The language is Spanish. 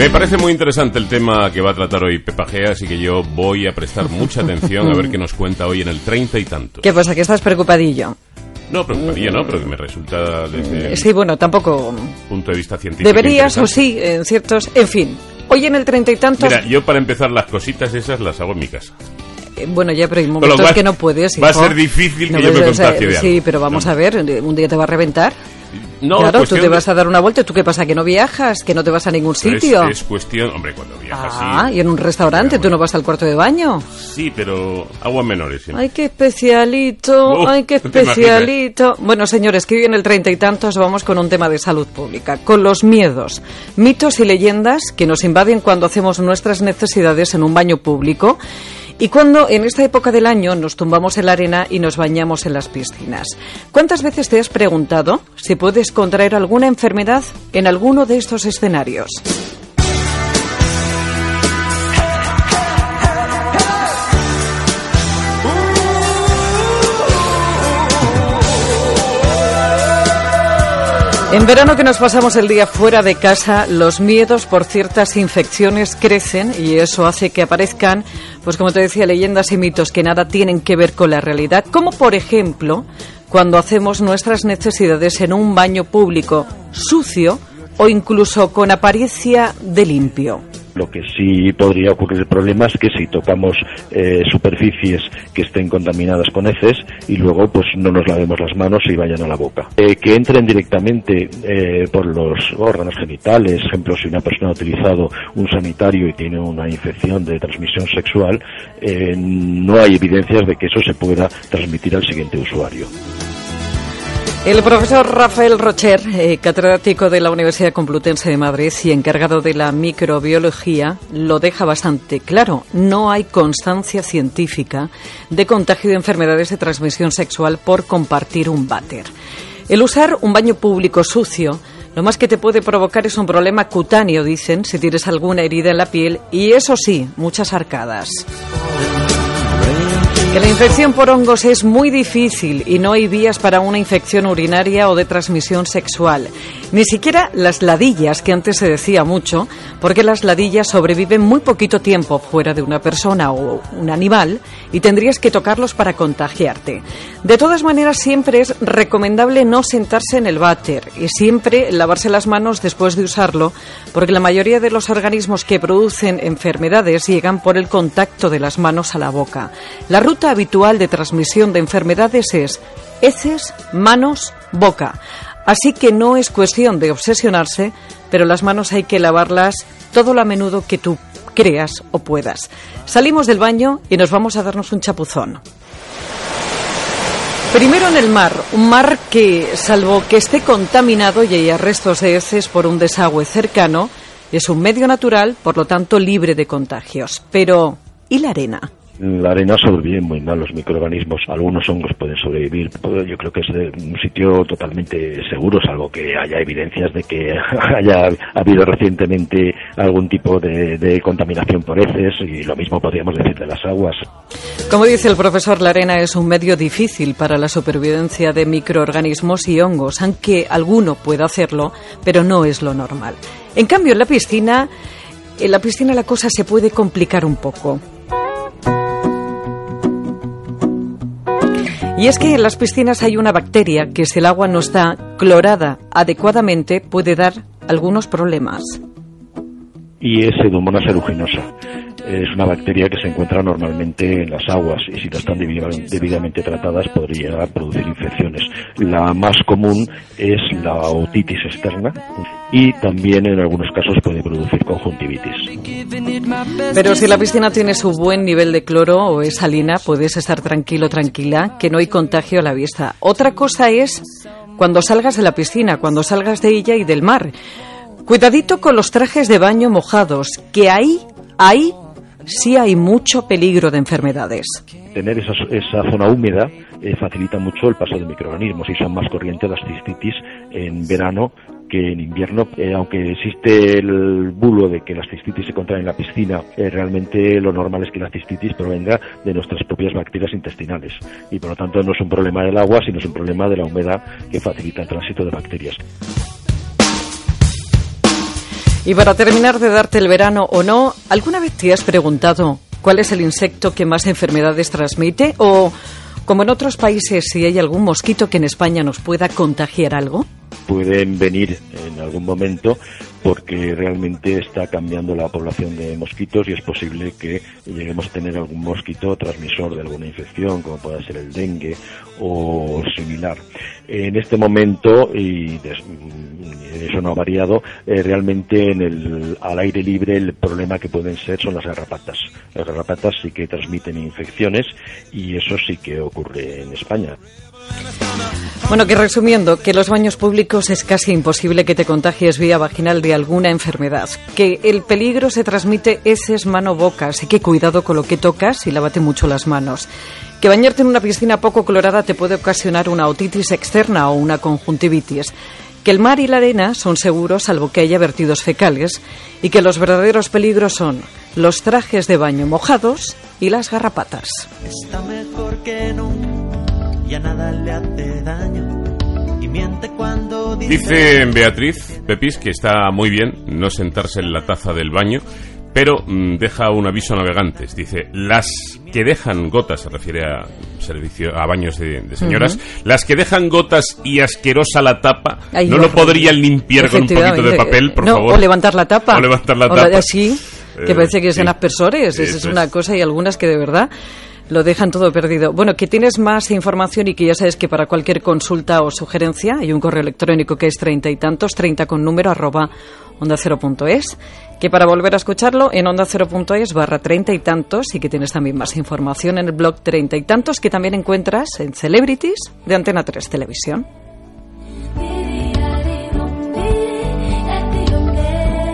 Me parece muy interesante el tema que va a tratar hoy Pepa Gea, así que yo voy a prestar mucha atención a ver qué nos cuenta hoy en el treinta y tanto. ¿Qué pasa? ¿Que estás preocupadillo? No, preocupadillo no, pero que me resulta desde Sí, bueno, tampoco... punto de vista científico. Deberías o sí, en ciertos... En fin, hoy en el treinta y tantos... Mira, yo para empezar las cositas esas las hago en mi casa. Eh, Bueno, ya, pero hay momentos cual, que no puedes. va a hijo. ser difícil que No, yo me pues, o sea, contagie de Sí, algo. pero vamos No. a ver, un día te va a reventar. No, claro, tú te de- vas a dar una vuelta. ¿Tú qué pasa? ¿Que no viajas? ¿Que no te vas a ningún es- sitio? Es, cuestión, hombre, cuando viajas ah, sí. y en un restaurante, ¿tú no vas al cuarto de baño? Sí, pero aguas menores siempre. Ay, qué especialito, Uf, ay, qué especialito. Bueno, señores, que hoy en el treinta y tantos vamos con un tema de salud pública, con los miedos, mitos y leyendas que nos invaden cuando hacemos nuestras necesidades en un baño público y cuando en esta época del año nos tumbamos en la arena y nos bañamos en las piscinas. ¿Cuántas veces te has preguntado si puedes contraer alguna enfermedad en alguno de estos escenarios? En verano que nos pasamos el día fuera de casa, los miedos por ciertas infecciones crecen y eso hace que aparezcan, pues como te decía, leyendas y mitos que nada tienen que ver con la realidad, como por ejemplo cuando hacemos nuestras necesidades en un baño público sucio o incluso con apariencia de limpio. Lo que sí podría ocurrir el problema es que si tocamos eh, superficies que estén contaminadas con heces y luego pues no nos lavemos las manos y vayan a la boca. Eh, que entren directamente eh, por los órganos genitales, ejemplo, si una persona ha utilizado un sanitario y tiene una infección de transmisión sexual, eh, no hay evidencias de que eso se pueda transmitir al siguiente usuario. El profesor Rafael Rocher, eh, catedrático de la Universidad Complutense de Madrid y encargado de la microbiología, lo deja bastante claro. No hay constancia científica de contagio de enfermedades de transmisión sexual por compartir un váter. El usar un baño público sucio lo más que te puede provocar es un problema cutáneo, dicen, si tienes alguna herida en la piel y eso sí, muchas arcadas. Que la infección por hongos es muy difícil y no hay vías para una infección urinaria o de transmisión sexual. Ni siquiera las ladillas, que antes se decía mucho, porque las ladillas sobreviven muy poquito tiempo fuera de una persona o un animal y tendrías que tocarlos para contagiarte. De todas maneras, siempre es recomendable no sentarse en el váter y siempre lavarse las manos después de usarlo, porque la mayoría de los organismos que producen enfermedades llegan por el contacto de las manos a la boca. La ruta habitual de transmisión de enfermedades es heces, manos, boca. Así que no es cuestión de obsesionarse, pero las manos hay que lavarlas todo lo a menudo que tú creas o puedas. Salimos del baño y nos vamos a darnos un chapuzón. Primero en el mar, un mar que, salvo que esté contaminado y haya restos de heces por un desagüe cercano, es un medio natural, por lo tanto libre de contagios. Pero, ¿y la arena? La arena sobrevive muy mal los microorganismos. Algunos hongos pueden sobrevivir. Yo creo que es de un sitio totalmente seguro, salvo que haya evidencias de que haya habido recientemente algún tipo de, de contaminación por heces y lo mismo podríamos decir de las aguas. Como dice el profesor, la arena es un medio difícil para la supervivencia de microorganismos y hongos, aunque alguno pueda hacerlo, pero no es lo normal. En cambio, en la piscina, en la piscina la cosa se puede complicar un poco. Y es que en las piscinas hay una bacteria que si el agua no está clorada adecuadamente puede dar algunos problemas. Y es aeruginosa. Es una bacteria que se encuentra normalmente en las aguas y si no están debi- debidamente tratadas podría producir infecciones. La más común es la otitis externa y también en algunos casos puede producir conjuntivitis. Pero si la piscina tiene su buen nivel de cloro o es salina, puedes estar tranquilo, tranquila, que no hay contagio a la vista. Otra cosa es cuando salgas de la piscina, cuando salgas de ella y del mar. Cuidadito con los trajes de baño mojados, que ahí, ahí sí hay mucho peligro de enfermedades. Tener esa, esa zona húmeda eh, facilita mucho el paso de microorganismos y son más corrientes las cistitis en verano que en invierno, eh, aunque existe el bulo de que las cistitis se contraen en la piscina, eh, realmente lo normal es que la cistitis provenga de nuestras propias bacterias intestinales y por lo tanto no es un problema del agua, sino es un problema de la humedad que facilita el tránsito de bacterias. Y para terminar de darte el verano o no, ¿alguna vez te has preguntado cuál es el insecto que más enfermedades transmite? ¿O, como en otros países, si hay algún mosquito que en España nos pueda contagiar algo? Pueden venir en algún momento porque realmente está cambiando la población de mosquitos y es posible que lleguemos a tener algún mosquito transmisor de alguna infección, como pueda ser el dengue o similar. En este momento, y eso no ha variado, eh, realmente en el, al aire libre el problema que pueden ser son las garrapatas. Las garrapatas sí que transmiten infecciones y eso sí que ocurre en España. Bueno, que resumiendo, que los baños públicos es casi imposible que te contagies vía vaginal de alguna enfermedad, que el peligro se transmite es mano-boca, así que cuidado con lo que tocas y lávate mucho las manos. Que bañarte en una piscina poco colorada te puede ocasionar una otitis externa o una conjuntivitis. Que el mar y la arena son seguros salvo que haya vertidos fecales y que los verdaderos peligros son los trajes de baño mojados y las garrapatas. Está mejor que nada le hace daño. Y miente cuando dice... Beatriz Pepis que está muy bien no sentarse en la taza del baño, pero mm, deja un aviso a navegantes. Dice, las que dejan gotas, se refiere a servicio a baños de, señoras, las que dejan gotas y asquerosa la tapa, no lo podrían limpiar con un poquito de papel, por favor. O levantar la tapa. O levantar la tapa. así, que parece que sean aspersores. Esa es una cosa y algunas que de verdad lo dejan todo perdido. Bueno, que tienes más información y que ya sabes que para cualquier consulta o sugerencia hay un correo electrónico que es treinta y tantos, treinta con número arroba onda cero punto es, que para volver a escucharlo en onda cero punto es barra treinta y tantos y que tienes también más información en el blog treinta y tantos que también encuentras en Celebrities de Antena 3 Televisión.